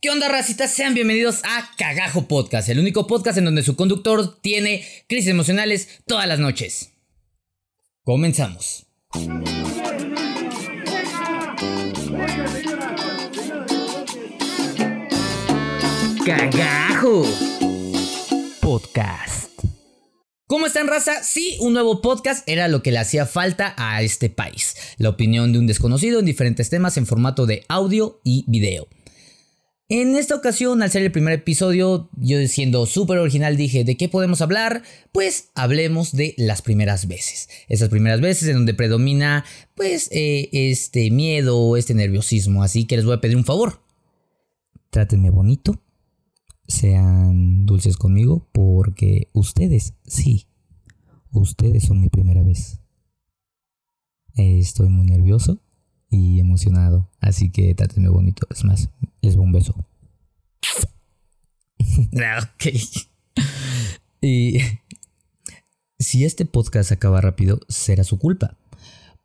¿Qué onda, racitas? Sean bienvenidos a Cagajo Podcast, el único podcast en donde su conductor tiene crisis emocionales todas las noches. Comenzamos. Cagajo Podcast. ¿Cómo están, raza? Sí, un nuevo podcast era lo que le hacía falta a este país. La opinión de un desconocido en diferentes temas en formato de audio y video. En esta ocasión, al ser el primer episodio, yo siendo súper original dije, ¿de qué podemos hablar? Pues hablemos de las primeras veces. Esas primeras veces en donde predomina, pues, eh, este miedo, este nerviosismo. Así que les voy a pedir un favor. Trátenme bonito. Sean dulces conmigo porque ustedes, sí, ustedes son mi primera vez. Estoy muy nervioso y emocionado. Así que trátenme bonito. Es más, les doy un beso. ok. Y si este podcast acaba rápido, será su culpa.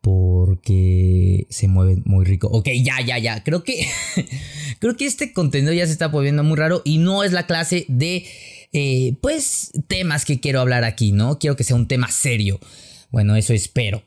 Porque se mueven muy rico. Ok, ya, ya, ya. Creo que. creo que este contenido ya se está volviendo muy raro. Y no es la clase de. Eh, pues. temas que quiero hablar aquí, ¿no? Quiero que sea un tema serio. Bueno, eso espero.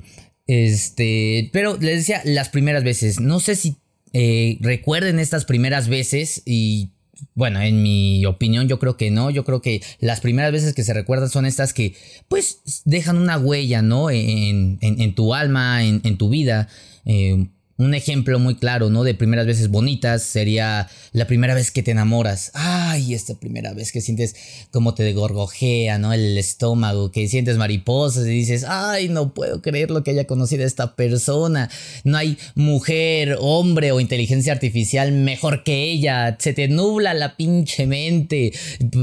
Este, pero les decía, las primeras veces, no sé si eh, recuerden estas primeras veces y bueno, en mi opinión yo creo que no, yo creo que las primeras veces que se recuerdan son estas que pues dejan una huella, ¿no? En, en, tu alma, en, en tu vida. Eh, un ejemplo muy claro, ¿no? De primeras veces bonitas sería la primera vez que te enamoras. Ay, esta primera vez que sientes como te gorgojea, ¿no? El estómago, que sientes mariposas y dices, ay, no puedo creer lo que haya conocido a esta persona. No hay mujer, hombre o inteligencia artificial mejor que ella. Se te nubla la pinche mente.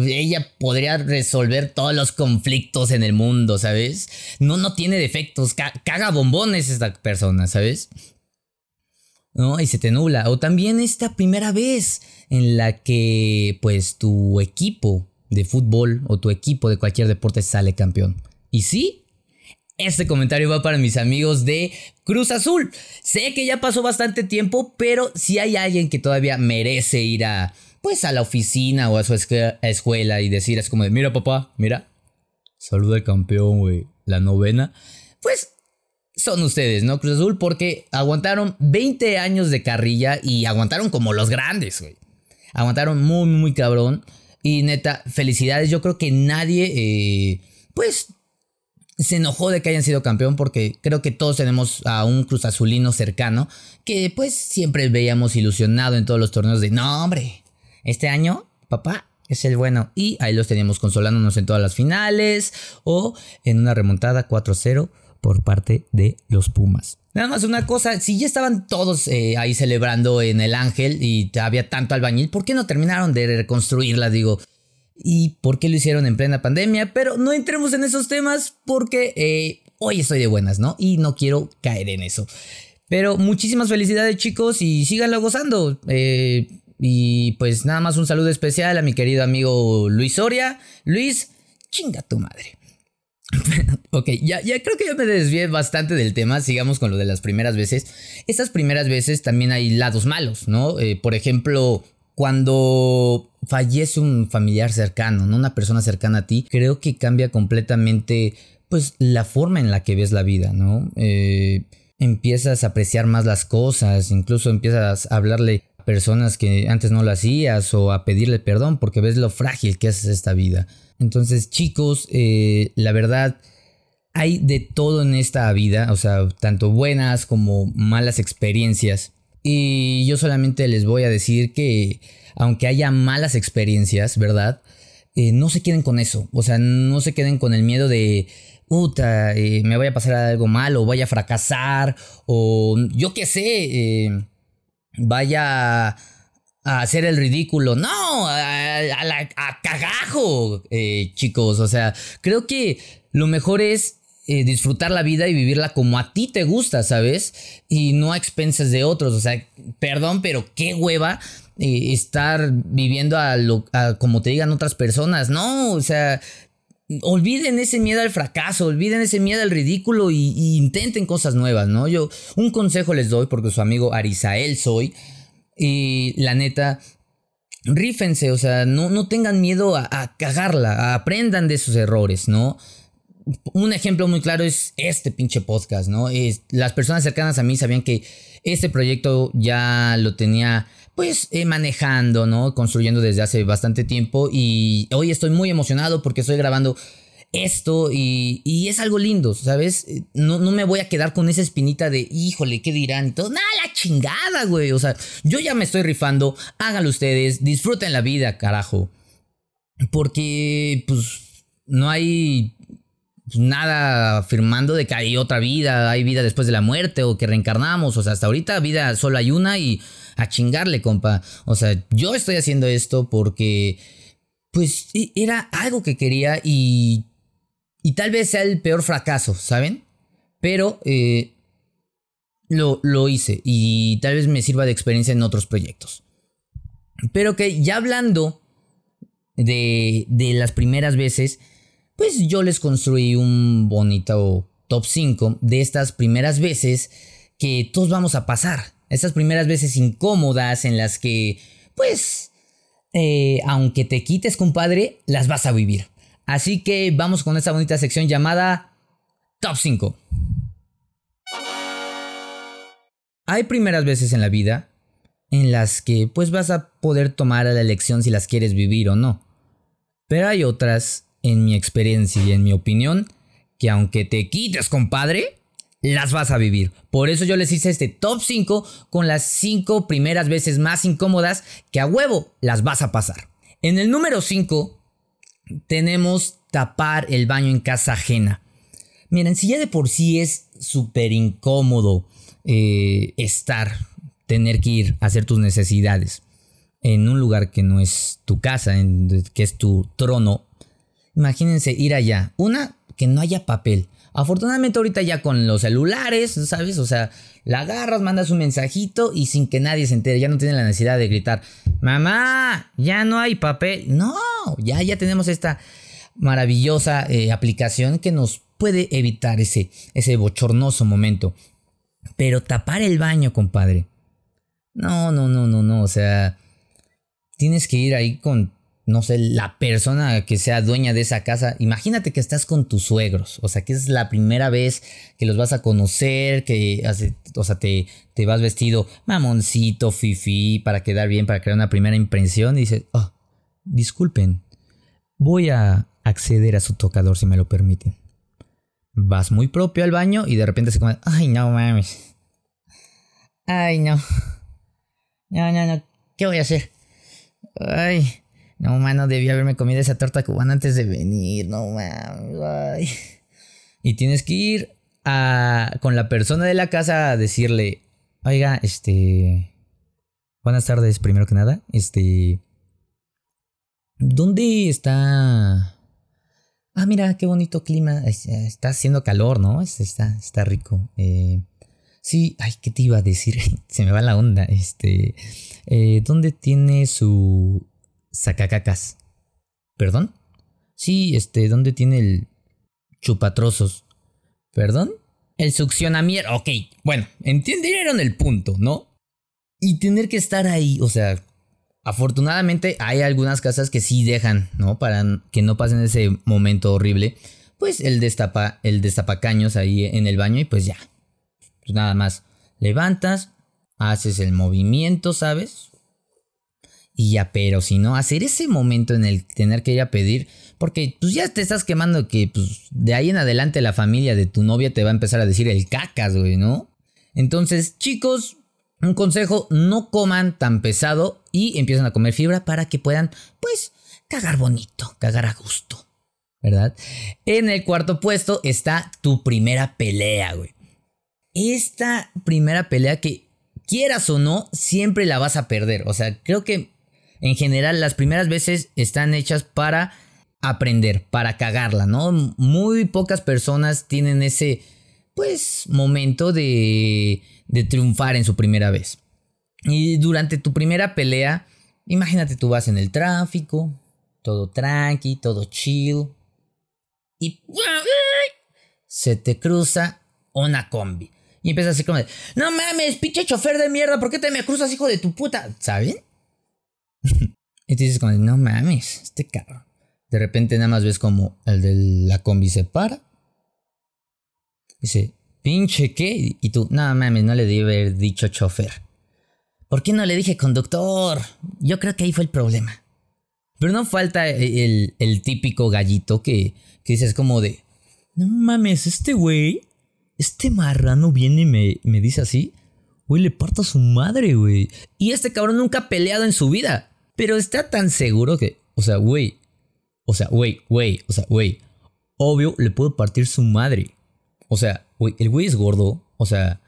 Ella podría resolver todos los conflictos en el mundo, ¿sabes? No, no tiene defectos. Caga bombones esta persona, ¿sabes? ¿No? Y se te nubla. O también esta primera vez en la que pues tu equipo de fútbol o tu equipo de cualquier deporte sale campeón. Y sí, este comentario va para mis amigos de Cruz Azul. Sé que ya pasó bastante tiempo, pero si hay alguien que todavía merece ir a pues a la oficina o a su escuela y decir es como de, mira papá, mira, saluda al campeón, güey, la novena. Pues son ustedes, ¿no? Cruz Azul, porque aguantaron 20 años de carrilla y aguantaron como los grandes, güey. Aguantaron muy, muy cabrón. Y neta, felicidades. Yo creo que nadie, eh, pues, se enojó de que hayan sido campeón porque creo que todos tenemos a un Cruz Azulino cercano que pues siempre veíamos ilusionado en todos los torneos de, no, hombre, este año, papá, es el bueno. Y ahí los teníamos consolándonos en todas las finales o en una remontada 4-0 por parte de los Pumas. Nada más una cosa, si ya estaban todos eh, ahí celebrando en el Ángel y había tanto albañil, ¿por qué no terminaron de reconstruirla? Digo, ¿y por qué lo hicieron en plena pandemia? Pero no entremos en esos temas porque eh, hoy estoy de buenas, ¿no? Y no quiero caer en eso. Pero muchísimas felicidades chicos y síganlo gozando. Eh, y pues nada más un saludo especial a mi querido amigo Luis Soria. Luis, chinga tu madre. ok, ya, ya creo que ya me desvié bastante del tema. Sigamos con lo de las primeras veces. Estas primeras veces también hay lados malos, ¿no? Eh, por ejemplo, cuando fallece un familiar cercano, ¿no? Una persona cercana a ti, creo que cambia completamente, pues, la forma en la que ves la vida, ¿no? Eh, empiezas a apreciar más las cosas, incluso empiezas a hablarle personas que antes no lo hacías o a pedirle perdón porque ves lo frágil que es esta vida. Entonces, chicos, eh, la verdad, hay de todo en esta vida, o sea, tanto buenas como malas experiencias. Y yo solamente les voy a decir que, aunque haya malas experiencias, ¿verdad? Eh, no se queden con eso, o sea, no se queden con el miedo de, puta, eh, me vaya a pasar algo mal o vaya a fracasar o yo qué sé, vaya a hacer el ridículo. No, a, cagajo, eh, chicos. O sea, creo que lo mejor es eh, disfrutar la vida y vivirla como a ti te gusta, ¿sabes? Y no a expensas de otros. O sea, perdón, pero qué hueva eh, estar viviendo a, lo, como te digan otras personas. No, o sea, olviden ese miedo al fracaso, olviden ese miedo al ridículo y, intenten cosas nuevas, ¿no? Yo un consejo les doy porque su amigo Arisael soy. Y la neta, rífense, o sea, no, no tengan miedo a, cagarla, aprendan de sus errores, ¿no? Un ejemplo muy claro es este pinche podcast, ¿no? Es, las personas cercanas a mí sabían que este proyecto ya lo tenía pues eh, manejando, ¿no? Construyendo desde hace bastante tiempo y hoy estoy muy emocionado porque estoy grabando esto y, es algo lindo, ¿sabes? No, no, me voy a quedar con esa espinita de, híjole, ¿qué dirán? Y todo, nada, la chingada, güey. O sea, yo ya me estoy rifando, háganlo ustedes, disfruten la vida, carajo. Porque, pues, no hay nada afirmando de que hay otra vida, hay vida después de la muerte o que reencarnamos. O sea, hasta ahorita vida solo hay una y a chingarle, compa. O sea, yo estoy haciendo esto porque, pues, e, era algo que quería y y tal vez sea el peor fracaso, ¿saben? Pero eh, lo, lo hice y tal vez me sirva de experiencia en otros proyectos. Pero que ya hablando de, de las primeras veces, pues yo les construí un bonito top 5 de estas primeras veces que todos vamos a pasar. Estas primeras veces incómodas en las que, pues, eh, aunque te quites, compadre, las vas a vivir. Así que vamos con esta bonita sección llamada Top 5. Hay primeras veces en la vida en las que pues vas a poder tomar la elección si las quieres vivir o no. Pero hay otras, en mi experiencia y en mi opinión, que aunque te quites, compadre, las vas a vivir. Por eso yo les hice este top 5 con las 5 primeras veces más incómodas que a huevo las vas a pasar. En el número 5 tenemos tapar el baño en casa ajena. Miren, si ya de por sí es súper incómodo eh, estar, tener que ir a hacer tus necesidades en un lugar que no es tu casa, en, que es tu trono, imagínense ir allá. Una, que no haya papel. Afortunadamente ahorita ya con los celulares, ¿sabes? O sea, la agarras, mandas un mensajito y sin que nadie se entere, ya no tienen la necesidad de gritar, mamá, ya no hay papel. No, ya, ya tenemos esta maravillosa eh, aplicación que nos puede evitar ese, ese bochornoso momento. Pero tapar el baño, compadre. No, no, no, no, no. O sea, tienes que ir ahí con no sé, la persona que sea dueña de esa casa, imagínate que estás con tus suegros, o sea, que es la primera vez que los vas a conocer, que o sea, te, te vas vestido mamoncito, fifi, para quedar bien, para crear una primera impresión, y dices, oh, disculpen, voy a acceder a su tocador si me lo permiten. Vas muy propio al baño y de repente se come, ay, no mames. Ay, no. No, no, no. ¿Qué voy a hacer? Ay. No, mano, debí haberme comido esa torta cubana antes de venir. No, mames. Y tienes que ir a, con la persona de la casa a decirle, oiga, este... Buenas tardes, primero que nada. Este... ¿Dónde está... Ah, mira, qué bonito clima. Está haciendo calor, ¿no? Está, está rico. Eh, sí, ay, ¿qué te iba a decir? Se me va la onda. Este... Eh, ¿Dónde tiene su sacacacas. ¿Perdón? Sí, este, ¿dónde tiene el chupatrozos? ¿Perdón? El succionamiento. Ok, bueno, entendieron el punto, ¿no? Y tener que estar ahí, o sea, afortunadamente hay algunas casas que sí dejan, ¿no? Para que no pasen ese momento horrible. Pues el destapa, el destapacaños ahí en el baño y pues ya. Pues nada más. Levantas, haces el movimiento, ¿sabes? Y ya, pero si no, hacer ese momento en el tener que ir a pedir, porque pues ya te estás quemando que pues de ahí en adelante la familia de tu novia te va a empezar a decir el cacas, güey, ¿no? Entonces, chicos, un consejo, no coman tan pesado y empiezan a comer fibra para que puedan, pues, cagar bonito, cagar a gusto, ¿verdad? En el cuarto puesto está tu primera pelea, güey. Esta primera pelea que quieras o no, siempre la vas a perder. O sea, creo que en general las primeras veces están hechas para aprender, para cagarla, ¿no? Muy pocas personas tienen ese, pues, momento de, de triunfar en su primera vez. Y durante tu primera pelea, imagínate tú vas en el tráfico, todo tranqui, todo chill, y se te cruza una combi. Y empiezas así como de, no mames, pinche chofer de mierda, ¿por qué te me cruzas, hijo de tu puta? ¿Saben? Y te dices como, no mames, este cabrón. De repente nada más ves como el de la combi se para. Dice, pinche qué. Y tú, no mames, no le debí haber dicho chofer. ¿Por qué no le dije conductor? Yo creo que ahí fue el problema. Pero no falta el, típico gallito que, que dices como de, no mames, este güey, este marrano viene y me, me dice así. Güey, le parto a su madre, güey. Y este cabrón nunca ha peleado en su vida. Pero está tan seguro que, o sea, güey, o sea, güey, güey, o sea, güey. Obvio, le puedo partir su madre. O sea, güey, el güey es gordo. O sea,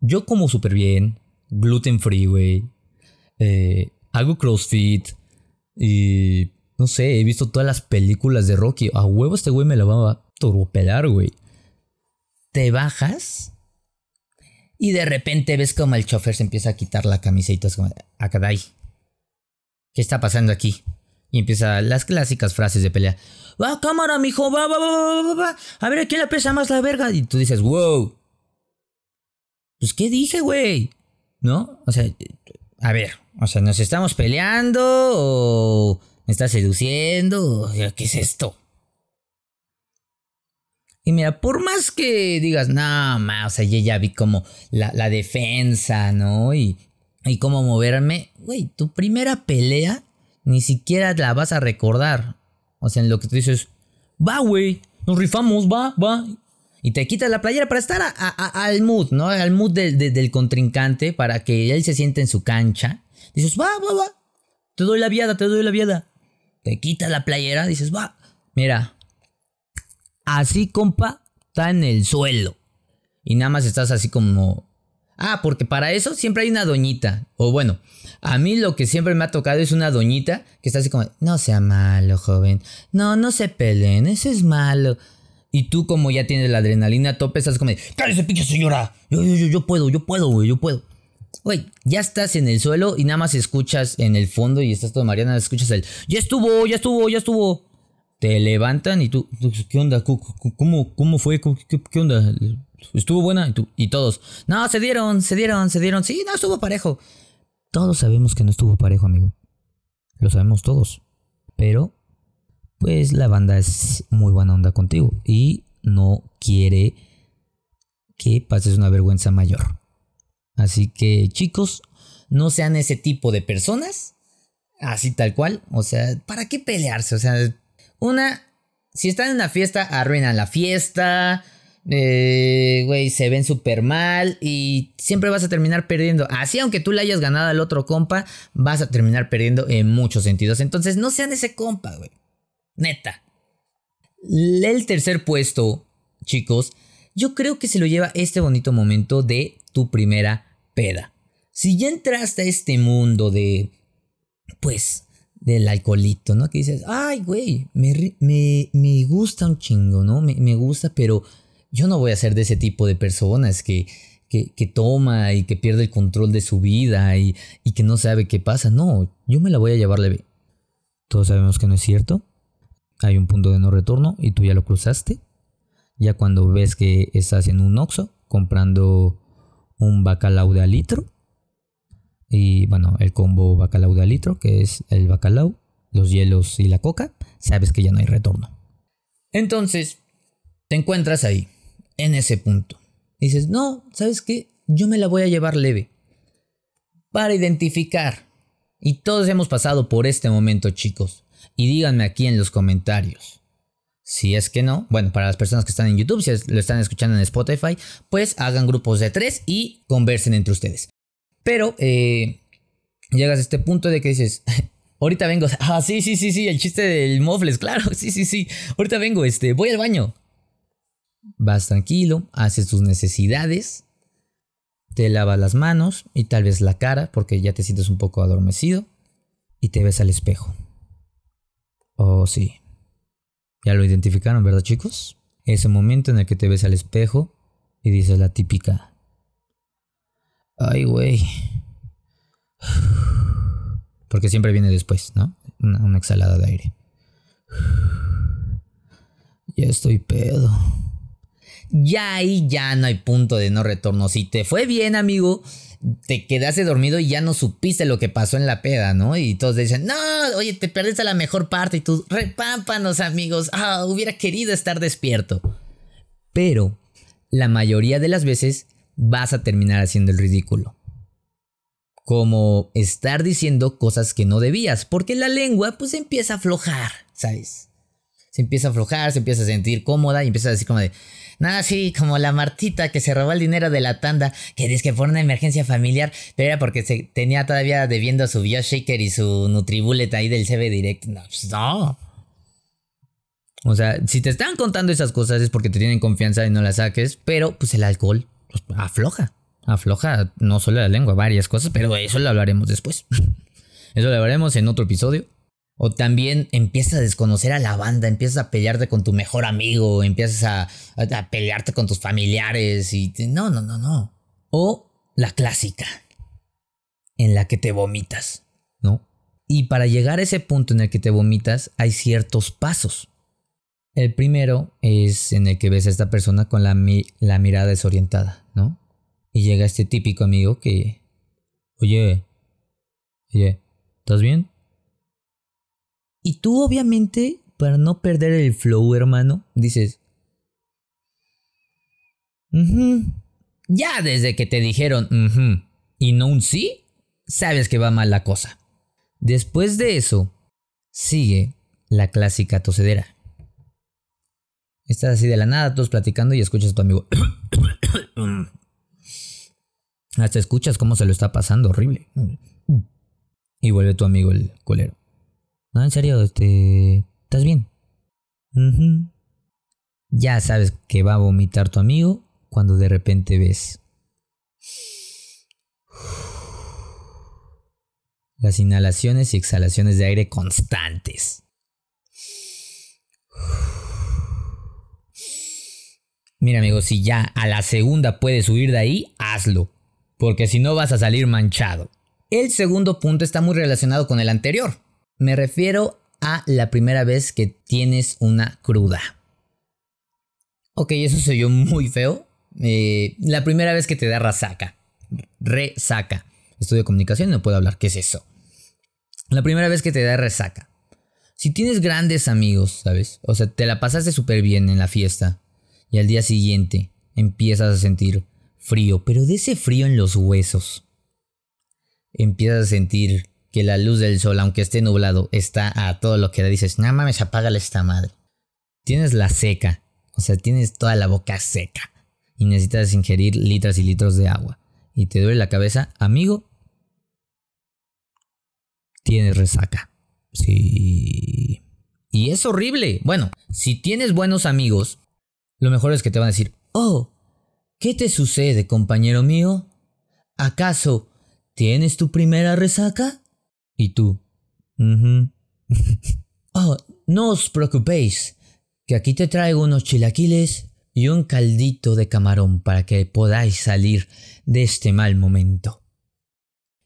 yo como súper bien. Gluten free, güey. Eh, hago crossfit. Y no sé, he visto todas las películas de Rocky. A huevo este güey me la va a turbopelar, güey. Te bajas. Y de repente ves como el chofer se empieza a quitar la camiseta. Es como. Ah, ¿Qué está pasando aquí? Y empieza las clásicas frases de pelea. Va, cámara, mijo, va, va, va, va, va. A ver, ¿a quién le pesa más la verga? Y tú dices, wow. Pues, ¿qué dije, güey? ¿No? O sea, a ver, o sea, ¿nos estamos peleando o me estás seduciendo? ¿qué es esto? Y mira, por más que digas, no, ma, o sea, yo ya vi como la, la defensa, ¿no? Y, y cómo moverme, güey, tu primera pelea ni siquiera la vas a recordar. O sea, en lo que tú dices, va, güey, nos rifamos, va, va. Y te quitas la playera para estar al mood, ¿no? Al mood del contrincante, para que él se siente en su cancha. Dices, va, va, va. Te doy la viada, te doy la viada. Te quitas la playera, dices, va. Mira, así, compa, está en el suelo. Y nada más estás así como Ah, porque para eso siempre hay una doñita. O bueno, a mí lo que siempre me ha tocado es una doñita que está así como, no sea malo, joven. No, no se peleen, eso es malo. Y tú como ya tienes la adrenalina a tope, estás como, cállese pinche señora. Yo, yo, yo, yo puedo, yo puedo, güey, yo puedo. Güey, ya estás en el suelo y nada más escuchas en el fondo y estás todo Mariana, escuchas el, ya estuvo, ya estuvo, ya estuvo. Te levantan y tú, ¿qué onda? ¿Cómo, cómo fue? ¿Qué, qué onda? Estuvo buena y, todos. No, se dieron, se dieron, se dieron. Sí, no estuvo parejo. Todos sabemos que no estuvo parejo, amigo. Lo sabemos todos. Pero, pues la banda es muy buena onda contigo y no quiere que pases una vergüenza mayor. Así que, chicos, no sean ese tipo de personas. Así tal cual. O sea, ¿para qué pelearse? O sea, una, si están en una fiesta, arruinan la fiesta eh, güey, se ven súper mal y siempre vas a terminar perdiendo. Así, aunque tú le hayas ganado al otro compa, vas a terminar perdiendo en muchos sentidos. Entonces, no sean ese compa, güey. Neta. El tercer puesto, chicos, yo creo que se lo lleva este bonito momento de tu primera peda. Si ya entraste a este mundo de, pues, del alcoholito, ¿no? Que dices, ay, güey, me, me, gusta un chingo, ¿no? Me, me gusta, pero yo no voy a ser de ese tipo de personas que, que, toma y que pierde el control de su vida y, y, que no sabe qué pasa. No, yo me la voy a llevar leve. Todos sabemos que no es cierto. Hay un punto de no retorno y tú ya lo cruzaste. Ya cuando ves que estás en un Oxxo comprando un bacalao de litro. Y bueno, el combo bacalao de litro, que es el bacalao, los hielos y la coca, sabes que ya no hay retorno. Entonces, te encuentras ahí en ese punto. dices, no, ¿sabes qué? Yo me la voy a llevar leve. Para identificar. Y todos hemos pasado por este momento, chicos. Y díganme aquí en los comentarios. Si es que no, bueno, para las personas que están en YouTube, si lo están escuchando en Spotify, pues hagan grupos de tres y conversen entre ustedes. Pero eh, llegas a este punto de que dices, ahorita vengo, ah, sí, sí, sí, sí, el chiste del mofles, claro, sí, sí, sí, ahorita vengo, este, voy al baño, Vas tranquilo, haces tus necesidades, te lavas las manos y tal vez la cara porque ya te sientes un poco adormecido y te ves al espejo. Oh, sí. Ya lo identificaron, ¿verdad, chicos? Ese momento en el que te ves al espejo y dices la típica. Ay, güey. Porque siempre viene después, ¿no? Una, una exhalada de aire. Ya estoy pedo. Ya ahí ya no hay punto de no retorno. Si te fue bien, amigo, te quedaste dormido y ya no supiste lo que pasó en la peda, ¿no? Y todos dicen, no, oye, te perdiste la mejor parte y tú, repámpanos, amigos, ah, hubiera querido estar despierto. Pero la mayoría de las veces vas a terminar haciendo el ridículo. Como estar diciendo cosas que no debías, porque la lengua pues empieza a aflojar, ¿sabes? Se empieza a aflojar, se empieza a sentir cómoda y empieza a decir como de, nada, sí, como la Martita que se robó el dinero de la tanda, que dice que fue una emergencia familiar, pero era porque se tenía todavía debiendo su BioShaker y su Nutribullet ahí del CB Direct. No, pues no. O sea, si te están contando esas cosas es porque te tienen confianza y no las saques, pero pues el alcohol pues, afloja. Afloja no solo la lengua, varias cosas, pero eso lo hablaremos después. Eso lo hablaremos en otro episodio. O también empiezas a desconocer a la banda, empiezas a pelearte con tu mejor amigo, empiezas a, pelearte con tus familiares y... No, no, no, no. O la clásica, en la que te vomitas, ¿no? Y para llegar a ese punto en el que te vomitas hay ciertos pasos. El primero es en el que ves a esta persona con la, la mirada desorientada, ¿no? Y llega este típico amigo que, oye, oye, ¿estás bien? Y tú obviamente, para no perder el flow, hermano, dices, ya desde que te dijeron y no un sí, sabes que va mal la cosa. Después de eso, sigue la clásica tosedera. Estás así de la nada, todos platicando y escuchas a tu amigo. Hasta escuchas cómo se lo está pasando, horrible. Y vuelve tu amigo el culero. No, en serio, este. ¿Estás bien? Ya sabes que va a vomitar tu amigo cuando de repente ves. Las inhalaciones y exhalaciones de aire constantes. Mira, amigo, si ya a la segunda puedes huir de ahí, hazlo. Porque si no vas a salir manchado. El segundo punto está muy relacionado con el anterior. Me refiero a la primera vez que tienes una cruda. Ok, eso soy yo muy feo. Eh, la primera vez que te da resaca. Resaca. Estudio comunicación y no puedo hablar. ¿Qué es eso? La primera vez que te da resaca. Si tienes grandes amigos, ¿sabes? O sea, te la pasaste súper bien en la fiesta y al día siguiente empiezas a sentir frío, pero de ese frío en los huesos. Empiezas a sentir que la luz del sol, aunque esté nublado, está a todo lo que da. Dices, no mames, apágale esta madre. Tienes la seca, o sea, tienes toda la boca seca y necesitas ingerir litros y litros de agua. Y te duele la cabeza, amigo. Tienes resaca. Sí. Y es horrible. Bueno, si tienes buenos amigos, lo mejor es que te van a decir, oh, ¿qué te sucede, compañero mío? ¿Acaso tienes tu primera resaca? Y tú, oh, no os preocupéis, que aquí te traigo unos chilaquiles y un caldito de camarón para que podáis salir de este mal momento.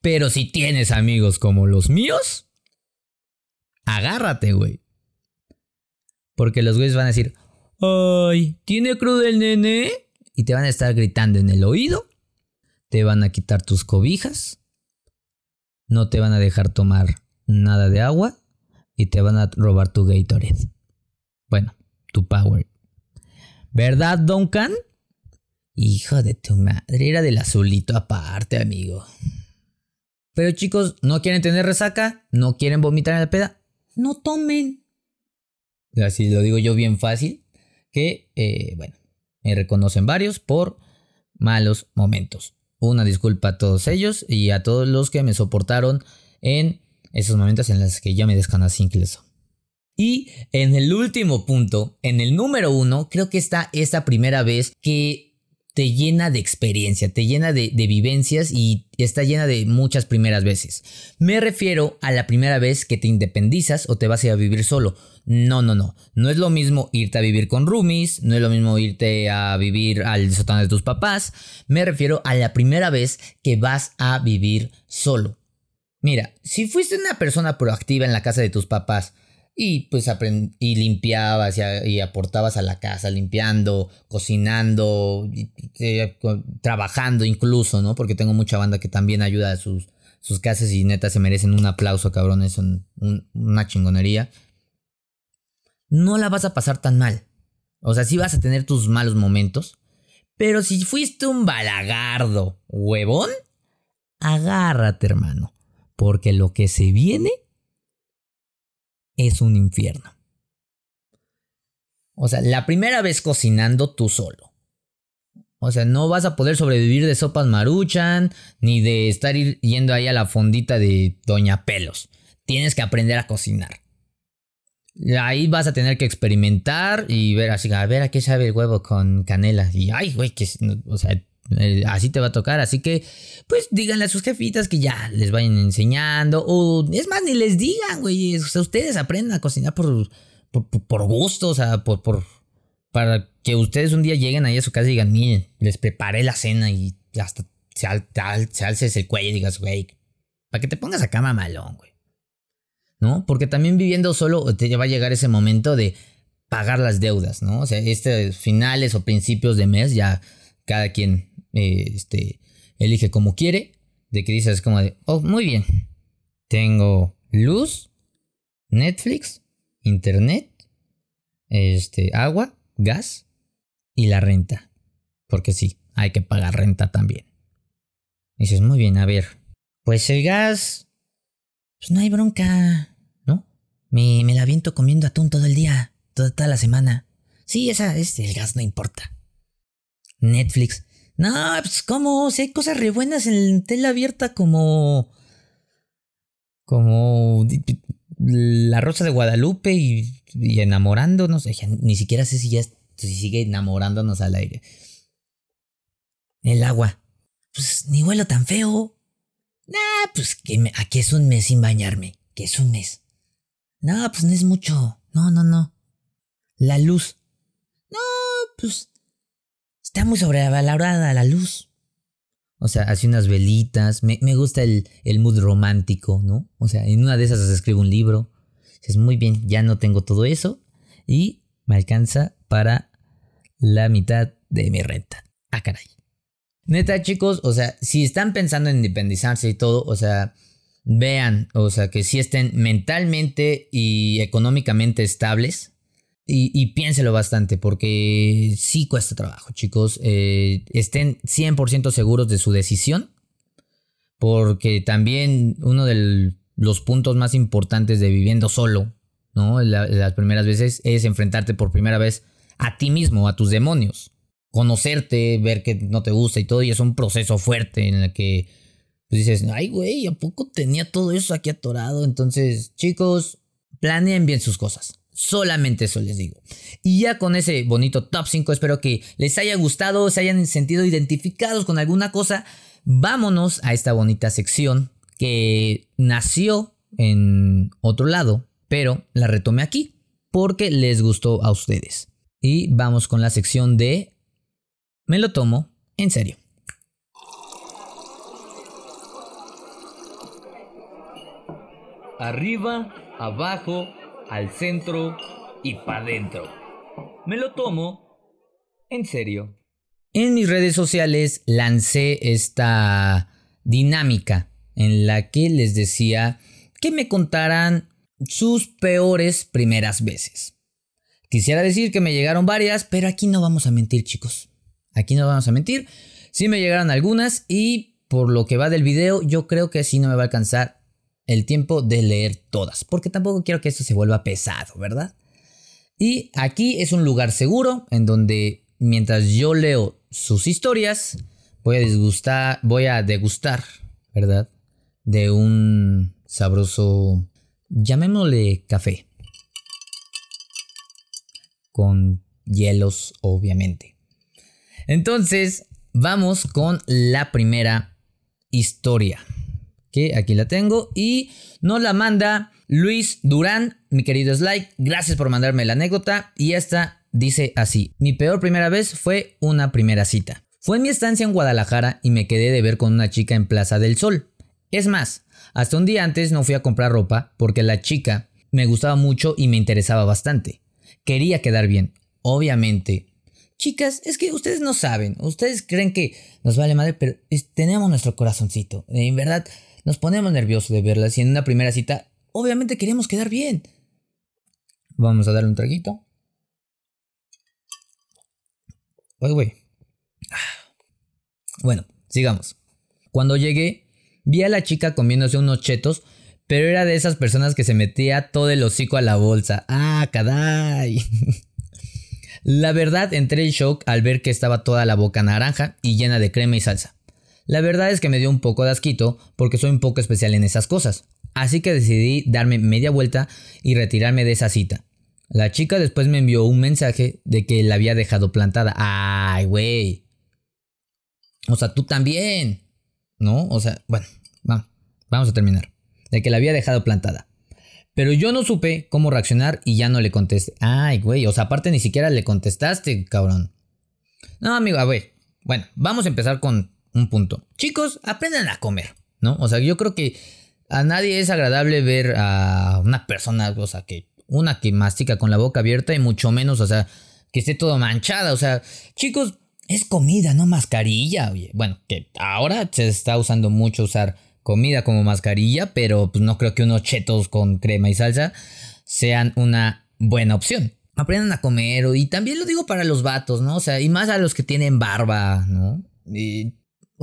Pero si tienes amigos como los míos, agárrate, güey. Porque los güeyes van a decir, ¡Ay! ¿Tiene crudo el nene? Y te van a estar gritando en el oído. Te van a quitar tus cobijas. No te van a dejar tomar nada de agua. Y te van a robar tu Gatorade. Bueno, tu Power. ¿Verdad, Duncan? Hijo de tu madre, era del azulito aparte, amigo. Pero chicos, ¿no quieren tener resaca? ¿No quieren vomitar en la peda? No tomen. Así lo digo yo bien fácil que, eh, bueno, me reconocen varios por malos momentos. Una disculpa a todos ellos y a todos los que me soportaron en esos momentos en los que yo me descanasé incluso. Y en el último punto, en el número uno, creo que está esta primera vez que te llena de experiencia, te llena de, vivencias y está llena de muchas primeras veces. Me refiero a la primera vez que te independizas o te vas a ir a vivir solo. No, no, no. No es lo mismo irte a vivir con roomies, no es lo mismo irte a vivir al sótano de tus papás. Me refiero a la primera vez que vas a vivir solo. Mira, si fuiste una persona proactiva en la casa de tus papás, y pues y limpiabas y, aportabas a la casa, limpiando, cocinando, eh, trabajando incluso, ¿no? Porque tengo mucha banda que también ayuda a sus, sus casas y neta se merecen un aplauso, cabrones, son una chingonería. No la vas a pasar tan mal. O sea, sí vas a tener tus malos momentos. Pero si fuiste un balagardo, huevón, agárrate, hermano. Porque lo que se viene es un infierno. O sea, la primera vez cocinando tú solo. O sea, no vas a poder sobrevivir de sopas maruchan, ni de estar yendo ahí a la fondita de Doña Pelos. Tienes que aprender a cocinar. Ahí vas a tener que experimentar y ver así, a ver a qué sabe el huevo con canela. Y ay, güey, que, o sea, eh, así te va a tocar. Así que, pues díganle a sus jefitas que ya les vayan enseñando. O es más, ni les digan, güey. O sea, ustedes aprendan a cocinar por, por, gusto, o sea, por, por, para que ustedes un día lleguen ahí a su casa y digan, miren, les preparé la cena y hasta se, alces el cuello y digas, güey, para que te pongas acá mamalón, güey. ¿No? Porque también viviendo solo te va a llegar ese momento de pagar las deudas, ¿no? O sea, este finales o principios de mes ya cada quien eh, este, elige como quiere, de que dices como de, oh, muy bien, tengo luz, Netflix, internet, este, agua, gas y la renta. Porque sí, hay que pagar renta también. dices, muy bien, a ver, pues el gas, pues no hay bronca, ¿no? Me, me la viento comiendo atún todo el día, toda, toda la semana. Sí, esa, es, el gas no importa. Netflix, no, pues cómo, si hay cosas re buenas en tela abierta como... Como... La Rosa de Guadalupe y, y enamorándonos. Ni siquiera sé si ya si sigue enamorándonos al aire. El agua. Pues ni huelo tan feo. Nah, pues que aquí es un mes sin bañarme. Que es un mes. No, pues no es mucho. No, no, no. La luz. No, pues Está muy sobrevalorada la luz. O sea, hace unas velitas. Me, gusta el, el, mood romántico, ¿no? O sea, en una de esas se escribe un libro. Es muy bien, ya no tengo todo eso. Y me alcanza para la mitad de mi renta. Ah, caray. Neta, chicos, o sea, si están pensando en independizarse y todo, o sea, vean, o sea, que si estén mentalmente y económicamente estables, y, piénselo bastante porque sí cuesta trabajo, chicos. Eh, estén 100% seguros de su decisión. Porque también uno de los puntos más importantes de viviendo solo, ¿no? las primeras veces es enfrentarte por primera vez a ti mismo, a tus demonios. Conocerte, ver que no te gusta y todo. Y es un proceso fuerte en el que pues, dices, ay, güey, ¿a poco tenía todo eso aquí atorado? Entonces, chicos, planeen bien sus cosas. Solamente eso les digo. Y ya con ese bonito top 5 espero que les haya gustado, se hayan sentido identificados con alguna cosa. Vámonos a esta bonita sección que nació en otro lado, pero la retomé aquí porque les gustó a ustedes. Y vamos con la sección de Me lo tomo en serio. Arriba, abajo, al centro y para adentro. Me lo tomo en serio. En mis redes sociales lancé esta dinámica en la que les decía que me contaran sus peores primeras veces. Quisiera decir que me llegaron varias, pero aquí no vamos a mentir, chicos. Aquí no vamos a mentir. Sí me llegaron algunas y por lo que va del video, yo creo que sí no me va a alcanzar el tiempo de leer todas, porque tampoco quiero que esto se vuelva pesado, ¿verdad? Y aquí es un lugar seguro en donde mientras yo leo sus historias, voy a disgustar, voy a degustar, ¿verdad? De un sabroso, llamémosle café. Con hielos, obviamente. Entonces, vamos con la primera historia que aquí la tengo y nos la manda Luis Durán, mi querido Slide, gracias por mandarme la anécdota y esta dice así, mi peor primera vez fue una primera cita. Fue en mi estancia en Guadalajara y me quedé de ver con una chica en Plaza del Sol. Es más, hasta un día antes no fui a comprar ropa porque la chica me gustaba mucho y me interesaba bastante. Quería quedar bien, obviamente. Chicas, es que ustedes no saben, ustedes creen que nos vale madre, pero tenemos nuestro corazoncito. En verdad, nos ponemos nerviosos de verlas y en una primera cita, obviamente queremos quedar bien. Vamos a darle un traguito. Güey. Bueno, sigamos. Cuando llegué, vi a la chica comiéndose unos chetos, pero era de esas personas que se metía todo el hocico a la bolsa. ¡Ah, caday! la verdad, entré en shock al ver que estaba toda la boca naranja y llena de crema y salsa. La verdad es que me dio un poco de asquito porque soy un poco especial en esas cosas. Así que decidí darme media vuelta y retirarme de esa cita. La chica después me envió un mensaje de que la había dejado plantada. ¡Ay, güey! O sea, tú también. ¿No? O sea, bueno, vamos, a terminar. De que la había dejado plantada. Pero yo no supe cómo reaccionar y ya no le contesté. Ay, güey, o sea, aparte ni siquiera le contestaste, cabrón. No, amigo, a ver. Bueno, vamos a empezar con un punto. Chicos, aprendan a comer, ¿no? O sea, yo creo que a nadie es agradable ver a una persona, o sea, que una que mastica con la boca abierta y mucho menos, o sea, que esté todo manchada, o sea, chicos, es comida, no mascarilla, oye. Bueno, que ahora se está usando mucho usar comida como mascarilla, pero pues no creo que unos chetos con crema y salsa sean una buena opción. Aprendan a comer y también lo digo para los vatos, ¿no? O sea, y más a los que tienen barba, ¿no? Y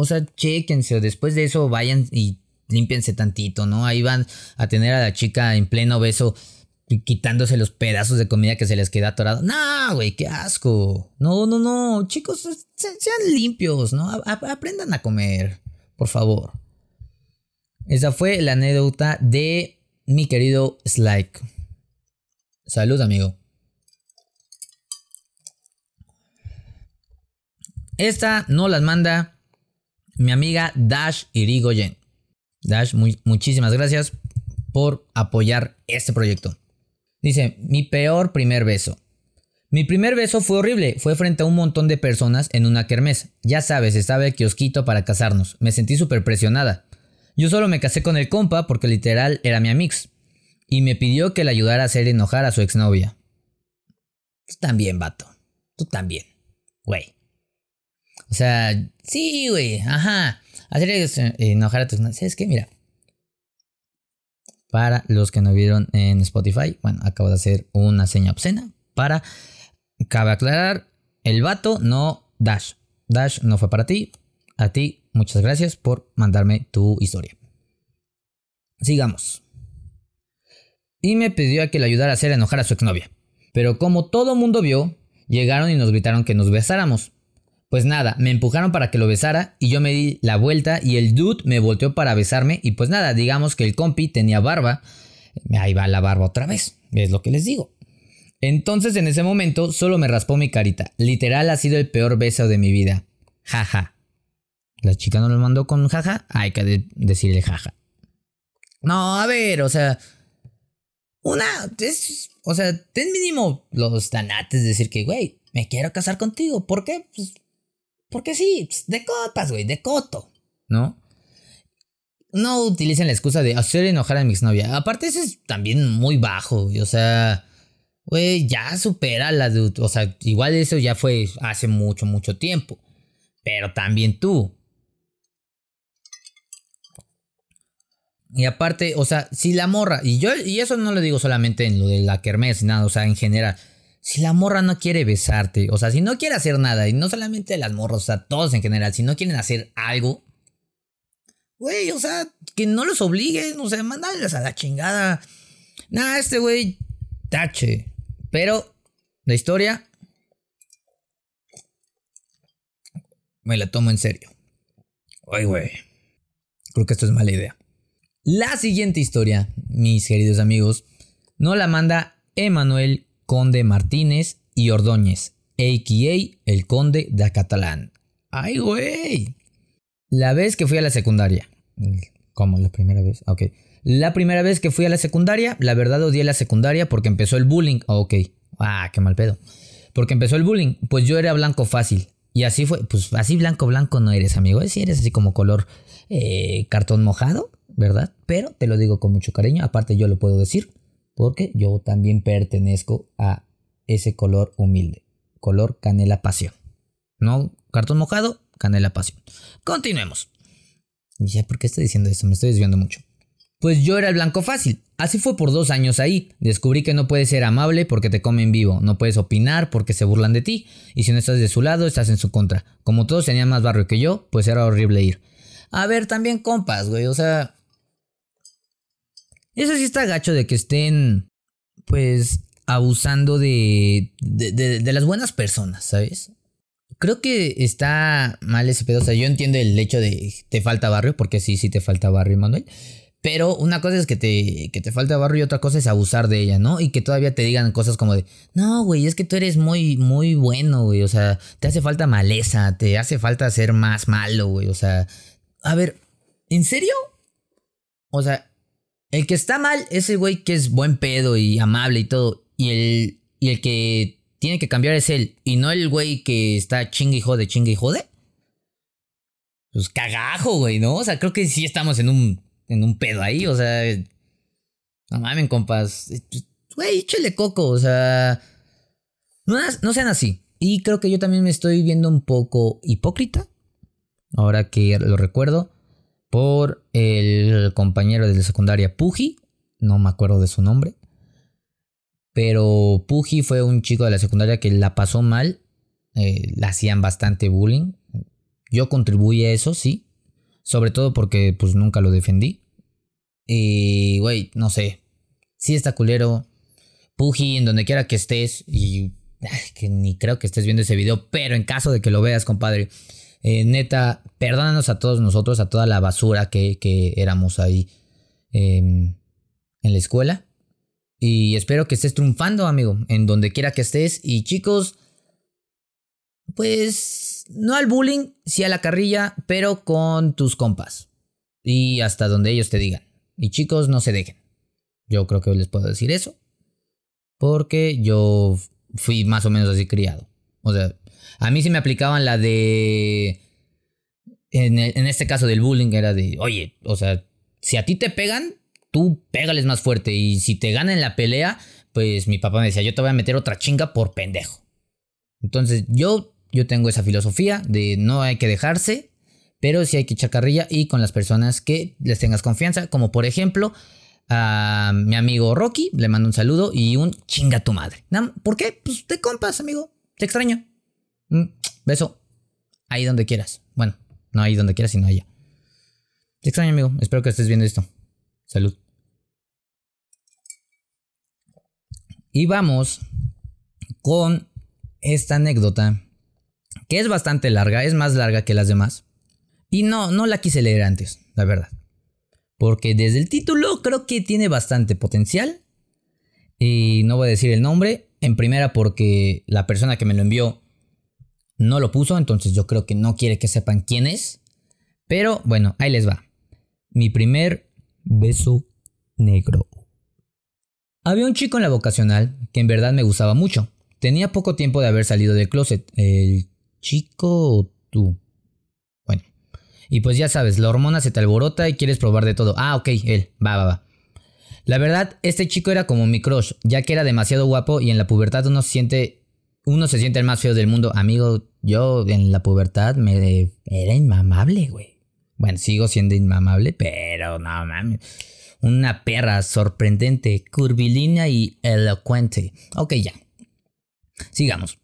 o sea, chequense o después de eso vayan y límpiense tantito, ¿no? Ahí van a tener a la chica en pleno beso quitándose los pedazos de comida que se les queda atorado. No, güey, qué asco. No, no, no. Chicos, sean limpios, ¿no? aprendan a comer, por favor. Esa fue la anécdota de mi querido Slike. Salud, amigo. Esta no las manda mi amiga Dash Irigoyen. Dash, muchísimas gracias por apoyar este proyecto. Dice, mi peor primer beso. Mi primer beso fue horrible, fue frente a un montón de personas en una kermés. Ya sabes, estaba el kiosquito para casarnos. Me sentí súper presionada. Yo solo me casé con el compa porque literal era mi amix. Y me pidió que le ayudara a hacer enojar a su exnovia. Tú también, vato. Tú también. Güey. O sea, sí, güey, ajá. Hacer eh, enojar a tus... ¿Sabes qué? Mira. Para los que no vieron en Spotify, bueno, acabo de hacer una seña obscena para... Cabe aclarar, el vato no Dash. Dash no fue para ti. A ti, muchas gracias por mandarme tu historia. Sigamos. Y me pidió a que le ayudara a hacer enojar a su exnovia. Pero como todo mundo vio, llegaron y nos gritaron que nos besáramos. Pues nada, me empujaron para que lo besara y yo me di la vuelta y el dude me volteó para besarme y pues nada, digamos que el compi tenía barba. Ahí va la barba otra vez, es lo que les digo. Entonces en ese momento solo me raspó mi carita. Literal ha sido el peor beso de mi vida. Jaja. La chica no lo mandó con jaja, hay que decirle jaja. No, a ver, o sea... Una... o sea, ten mínimo los tanates de decir que, güey, me quiero casar contigo. ¿Por qué? Pues porque sí, pues, de copas, güey, de coto, ¿no? No utilicen la excusa de hacer enojar a mi exnovia. Aparte, eso es también muy bajo, güey. O sea, güey, ya supera la de. O sea, igual eso ya fue hace mucho, mucho tiempo. Pero también tú. Y aparte, o sea, si la morra, y yo, y eso no lo digo solamente en lo de la kermés, nada, o sea, en general. Si la morra no quiere besarte, o sea, si no quiere hacer nada, y no solamente las morras, o sea, todos en general, si no quieren hacer algo, güey, o sea, que no los obliguen, o sea, mandárselas a la chingada. Nada, este güey, tache. Pero la historia me la tomo en serio. Ay, güey. Creo que esto es mala idea. La siguiente historia, mis queridos amigos, no la manda Emanuel Conde Martínez y Ordóñez, a.k.a. el Conde de Acatalán. ¡Ay, güey! La vez que fui a la secundaria. ¿Cómo? ¿La primera vez? Ok. La primera vez que fui a la secundaria, la verdad odié la secundaria porque empezó el bullying. Ok. Ah, qué mal pedo. Porque empezó el bullying. Pues yo era blanco fácil. Y así fue. Pues así blanco, blanco no eres, amigo. Si eres así como color eh, cartón mojado, ¿verdad? Pero te lo digo con mucho cariño. Aparte yo lo puedo decir. Porque yo también pertenezco a ese color humilde. Color canela pasión. No cartón mojado, canela pasión. Continuemos. Y ¿por qué estoy diciendo esto? Me estoy desviando mucho. Pues yo era el blanco fácil. Así fue por dos años ahí. Descubrí que no puedes ser amable porque te comen vivo. No puedes opinar porque se burlan de ti. Y si no estás de su lado, estás en su contra. Como todos tenían más barrio que yo, pues era horrible ir. A ver, también compas, güey. O sea... Eso sí está gacho de que estén... Pues abusando de, de, de, las buenas personas, ¿sabes? Creo que está mal ese pedo. O sea, yo entiendo el hecho de te falta barrio, porque sí, sí te falta barrio, Manuel. Pero una cosa es que te, que te falta barrio y otra cosa es abusar de ella, ¿no? Y que todavía te digan cosas como de, no, güey, es que tú eres muy, muy bueno, güey. O sea, te hace falta maleza, te hace falta ser más malo, güey. O sea, a ver, ¿en serio? O sea, el que está mal es el güey que es buen pedo y amable y todo. Y el, y el que tiene que cambiar es él. Y no el güey que está chingue y jode, chingue y jode. Pues cagajo, güey, ¿no? O sea, creo que sí estamos en un en un pedo ahí, o sea, no mamen, compas, güey, échale coco, o sea, no, no sean así. Y creo que yo también me estoy viendo un poco hipócrita, ahora que lo recuerdo, por el compañero de la secundaria Puji, no me acuerdo de su nombre, pero Puji fue un chico de la secundaria que la pasó mal, eh, le hacían bastante bullying, yo contribuí a eso, sí, sobre todo porque pues nunca lo defendí. Y, güey, no sé. Sí está culero. Puji, en donde quiera que estés. Y que ni creo que estés viendo ese video. Pero en caso de que lo veas, compadre. Eh, neta, perdónanos a todos nosotros, a toda la basura que, que éramos ahí em, en la escuela. Y espero que estés triunfando, amigo, en donde quiera que estés. Y chicos, pues no al bullying, sí a la carrilla, pero con tus compas. Y hasta donde ellos te digan. Y chicos, no se dejen. Yo creo que les puedo decir eso. Porque yo fui más o menos así criado. O sea, a mí sí me aplicaban la de... En, en este caso del bullying era de, oye, o sea, si a ti te pegan, tú pégales más fuerte. Y si te ganan la pelea, pues mi papá me decía, yo te voy a meter otra chinga por pendejo. Entonces yo yo tengo esa filosofía de no hay que dejarse, pero sí hay que echar carrilla y con las personas que les tengas confianza, como por ejemplo a mi amigo Rocky, le mando un saludo y un chinga tu madre. ¿Por qué? Pues te compas, amigo, te extraño. Un beso, ahí donde quieras. Bueno, no ahí donde quieras, sino allá. Te extraño, amigo, espero que estés viendo esto. Salud. Y vamos con esta anécdota que es bastante larga, es más larga que las demás. Y no, no la quise leer antes, la verdad. Porque desde el título creo que tiene bastante potencial. Y no voy a decir el nombre. En primera porque la persona que me lo envió no lo puso, entonces yo creo que no quiere que sepan quién es. Pero bueno, ahí les va. Mi primer beso negro. Había un chico en la vocacional que en verdad me gustaba mucho. Tenía poco tiempo de haber salido del closet. El chico o tú? Bueno. Y pues ya sabes, la hormona se te alborota y quieres probar de todo. Ah, ok, él. Va, va, va. La verdad, este chico era como mi crush, ya que era demasiado guapo y en la pubertad uno siente, uno se siente el más feo del mundo. Amigo, yo en la pubertad me era inmamable, güey. Bueno, sigo siendo inmamable, pero no mames. Una perra sorprendente, curvilínea y elocuente. Ok, ya. Sigamos.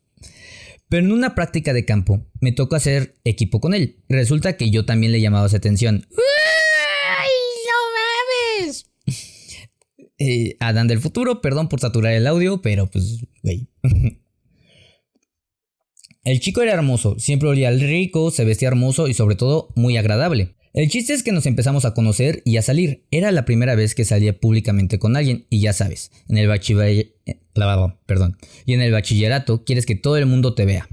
Pero en una práctica de campo me tocó hacer equipo con él. Resulta que yo también le llamaba su atención. ¡Ay, no mames! Eh, Adán del futuro, perdón por saturar el audio, pero pues, güey. El chico era hermoso, siempre olía rico, se vestía hermoso y sobre todo muy agradable. El chiste es que nos empezamos a conocer y a salir. Era la primera vez que salía públicamente con alguien y ya sabes, en el bachiller... Perdón. Y en el bachillerato quieres que todo el mundo te vea.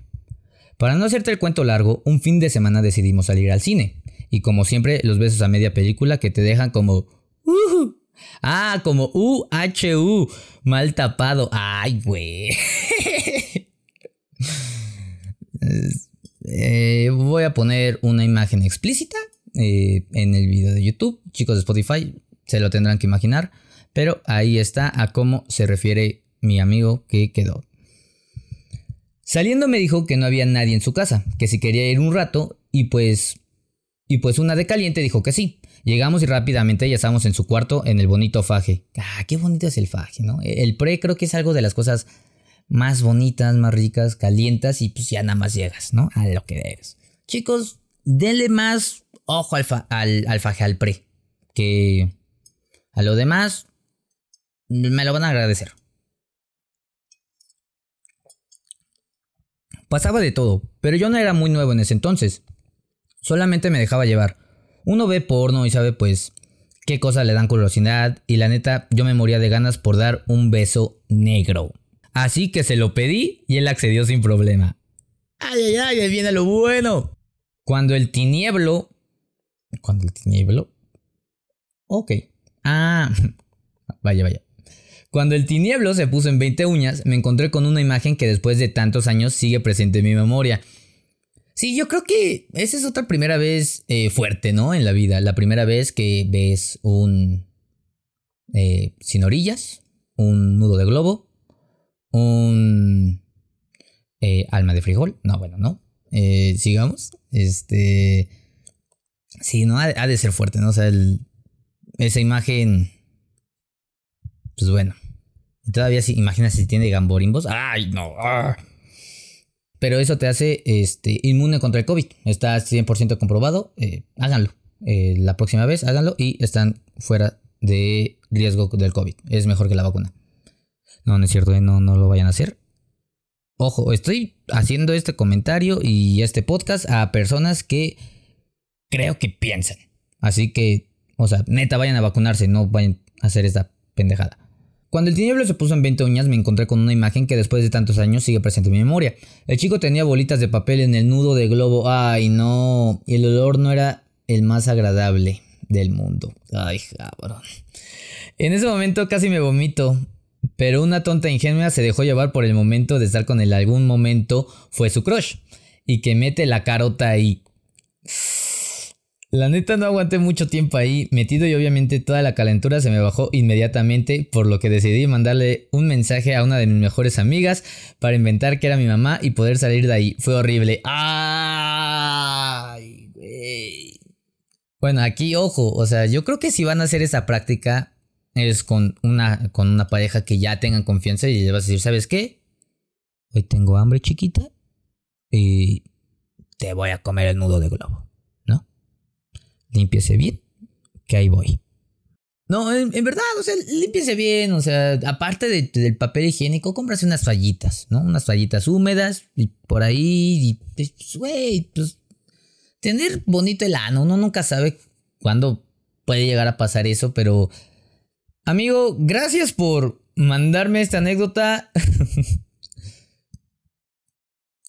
Para no hacerte el cuento largo, un fin de semana decidimos salir al cine. Y como siempre, los besos a media película que te dejan como... Uh, ah, como U-H-U. Mal tapado. Ay, güey. Eh, voy a poner una imagen explícita eh, en el video de YouTube. Chicos de Spotify se lo tendrán que imaginar. Pero ahí está a cómo se refiere mi amigo que quedó. Saliendo me dijo que no había nadie en su casa, que si quería ir un rato y pues y pues una de caliente dijo que sí. Llegamos y rápidamente ya estábamos en su cuarto en el bonito faje. Ah, qué bonito es el faje, ¿no? El pre creo que es algo de las cosas más bonitas, más ricas, calientas y pues ya nada más llegas, ¿no? A lo que debes. Chicos, denle más ojo al, al, al al. Que a lo demás me lo van a agradecer. Pasaba de todo, pero yo no era muy nuevo en ese entonces. Solamente me dejaba llevar. Uno ve porno y sabe pues qué cosas le dan curiosidad y la neta yo me moría de ganas por dar un beso negro. Así que se lo pedí y él accedió sin problema. Ay, ay, ay, ahí viene lo bueno. Cuando el tinieblo... Cuando el tinieblo... Ok. Ah, vaya, vaya. Cuando el tinieblo se puso en 20 uñas, me encontré con una imagen que después de tantos años sigue presente en mi memoria. Sí, yo creo que esa es otra primera vez eh, fuerte, ¿no? En la vida. La primera vez que ves un... Eh, sin orillas, un nudo de globo, un... Eh, alma de frijol. No, bueno, no. sigamos. Este... Sí, no, ha, de ser fuerte, ¿no? O sea, esa imagen... Pues bueno. Todavía si, imagina si tiene gamborimbos. ¡Ay, no! ¡Ah! pero eso te hace este, inmune contra el COVID. Está 100% comprobado. Eh, háganlo. Eh, la próxima vez háganlo y están fuera de riesgo del COVID. Es mejor que la vacuna. No, no es cierto, eh, no, no lo vayan a hacer. Ojo, estoy haciendo este comentario y este podcast a personas que creo que piensan. Así que, o sea, neta, vayan a vacunarse, no vayan a hacer esta pendejada. Cuando el tinieblo se puso en 20 uñas me encontré con una imagen que después de tantos años sigue presente en mi memoria. El chico tenía bolitas de papel en el nudo de globo. Ay, no. El olor no era el más agradable del mundo. Ay, cabrón. En ese momento casi me vomito. Pero una tonta ingenua se dejó llevar por el momento de estar con él. Algún momento fue su crush. Y que mete la carota ahí. La neta no aguanté mucho tiempo ahí metido y obviamente toda la calentura se me bajó inmediatamente, por lo que decidí mandarle un mensaje a una de mis mejores amigas para inventar que era mi mamá y poder salir de ahí. Fue horrible. Ay, güey. Bueno, aquí ojo, o sea, yo creo que si van a hacer esa práctica es con una, con una pareja que ya tengan confianza y le vas a decir, ¿sabes qué? Hoy tengo hambre chiquita y te voy a comer el nudo de globo límpiese bien, que ahí voy. No, en, verdad, o sea, límpiese bien, o sea, aparte del papel higiénico, cómprase unas toallitas, ¿no? Unas toallitas húmedas y por ahí, y, pues, güey, pues, tener bonito el ano, uno nunca sabe cuándo puede llegar a pasar eso, pero, amigo, gracias por mandarme esta anécdota.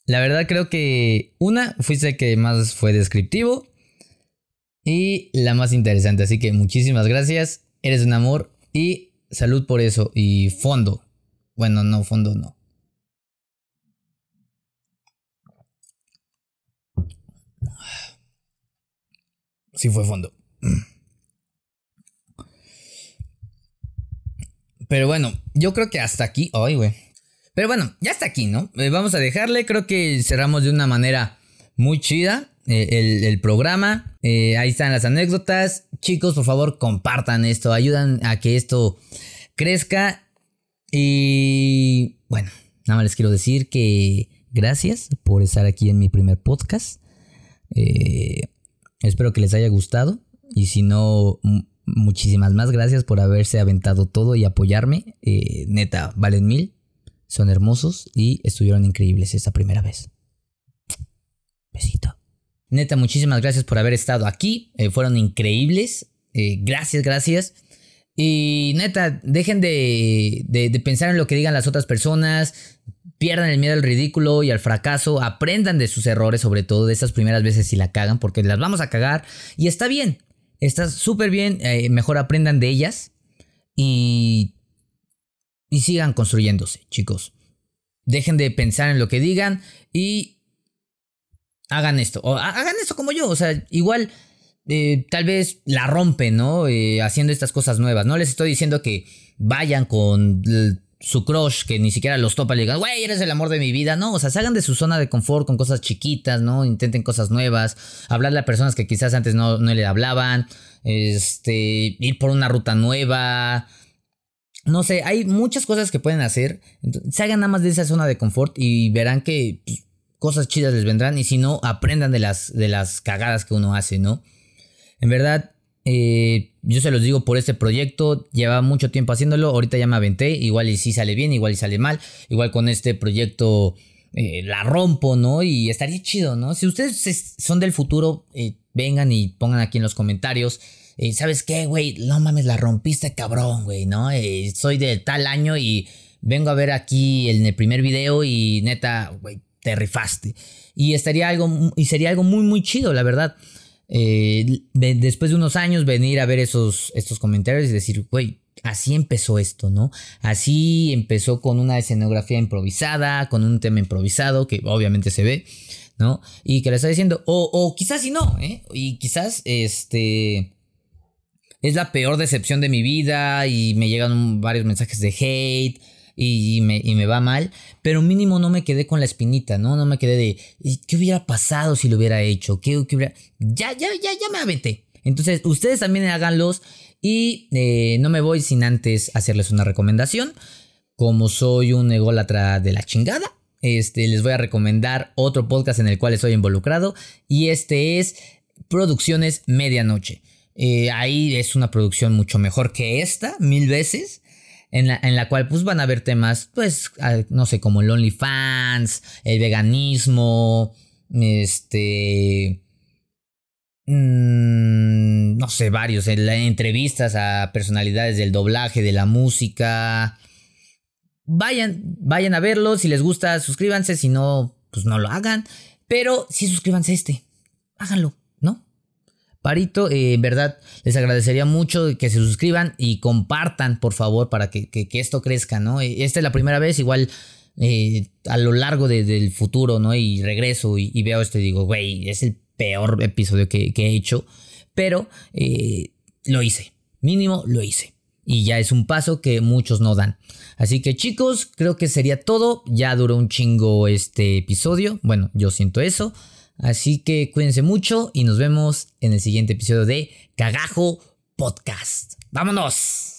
La verdad creo que una, fuiste que más fue descriptivo y la más interesante. Así que muchísimas gracias, eres un amor y salud por eso y fondo. Bueno, no, fondo no. Sí fue fondo. Pero bueno, yo creo que hasta aquí. Ay, güey. Pero bueno, ya está aquí, ¿no? Eh, vamos a dejarle. Creo que cerramos de una manera muy chida. Eh, el, programa. Eh, ahí están las anécdotas. Chicos, por favor, compartan esto. Ayudan a que esto crezca. Y bueno, nada más les quiero decir que gracias por estar aquí en mi primer podcast. Espero que les haya gustado. Y si no, muchísimas más gracias por haberse aventado todo y apoyarme. neta, valen mil. Son hermosos y estuvieron increíbles esta primera vez. Besito. Neta, muchísimas gracias por haber estado aquí. Eh, fueron increíbles. Eh, gracias, gracias. Y neta, dejen de, de, pensar en lo que digan las otras personas. Pierdan el miedo al ridículo y al fracaso. Aprendan de sus errores, sobre todo de esas primeras veces si la cagan, porque las vamos a cagar. Y está bien. Está súper bien. Eh, mejor aprendan de ellas. Y, y sigan construyéndose, chicos. Dejen de pensar en lo que digan y hagan esto. O hagan esto como yo. O sea, igual eh, tal vez la rompen, ¿no? Eh, haciendo estas cosas nuevas. No les estoy diciendo que vayan con su crush que ni siquiera los topa le digan, güey, eres el amor de mi vida. No, o sea, salgan de su zona de confort con cosas chiquitas, ¿no? Intenten cosas nuevas, hablarle a personas que quizás antes no, no le hablaban, este, ir por una ruta nueva. No sé, hay muchas cosas que pueden hacer. salgan nada más de esa zona de confort y verán que pues, cosas chidas les vendrán. Y si no, aprendan de las, de las cagadas que uno hace, ¿no? En verdad, eh, yo se los digo por este proyecto, lleva mucho tiempo haciéndolo, ahorita ya me aventé, igual y si sale bien, igual y sale mal, igual con este proyecto eh, la rompo, ¿no? Y estaría chido, ¿no? Si ustedes son del futuro, eh, vengan y pongan aquí en los comentarios. ¿Sabes qué, güey? No mames, la rompiste cabrón, güey, ¿no? soy de tal año y vengo a ver aquí en el primer video y neta, güey, te rifaste. Y estaría algo, y sería algo muy, muy chido, la verdad. Eh, después de unos años venir a ver esos, estos comentarios y decir, güey, así empezó esto, ¿no? Así empezó con una escenografía improvisada, con un tema improvisado, que obviamente se ve, ¿no? Y que le está diciendo, o, o quizás y no, ¿eh? Y quizás, este... Es la peor decepción de mi vida y me llegan varios mensajes de hate y, me, va mal, pero mínimo no me quedé con la espinita, ¿no? No me quedé de, ¿qué hubiera pasado si lo hubiera hecho? ¿Qué, hubiera...? Ya, ya, ya, ya me aventé. Entonces, ustedes también háganlos y eh, no me voy sin antes hacerles una recomendación. Como soy un ególatra de la chingada, este, les voy a recomendar otro podcast en el cual estoy involucrado y este es Producciones Medianoche. Eh, ahí es una producción mucho mejor que esta, mil veces en la, cual pues van a ver temas, pues, no sé, como el OnlyFans, el veganismo, este... Mm, no sé, varios, entrevistas a personalidades del doblaje, de la música. Vayan, vayan a verlo, si les gusta, suscríbanse, si no, pues no lo hagan. Pero sí suscríbanse a este, háganlo. Parito, eh, en verdad les agradecería mucho que se suscriban y compartan, por favor, para que, esto crezca, ¿no? Eh, esta es la primera vez, igual eh, a lo largo del futuro, ¿no? Y regreso y, veo esto y digo, güey, es el peor episodio que, he hecho, pero lo hice, mínimo lo hice. Y ya es un paso que muchos no dan. Así que chicos, creo que sería todo. Ya duró un chingo este episodio. Bueno, yo siento eso. Así que cuídense mucho y nos vemos en el siguiente episodio de Cagajo Podcast. ¡Vámonos!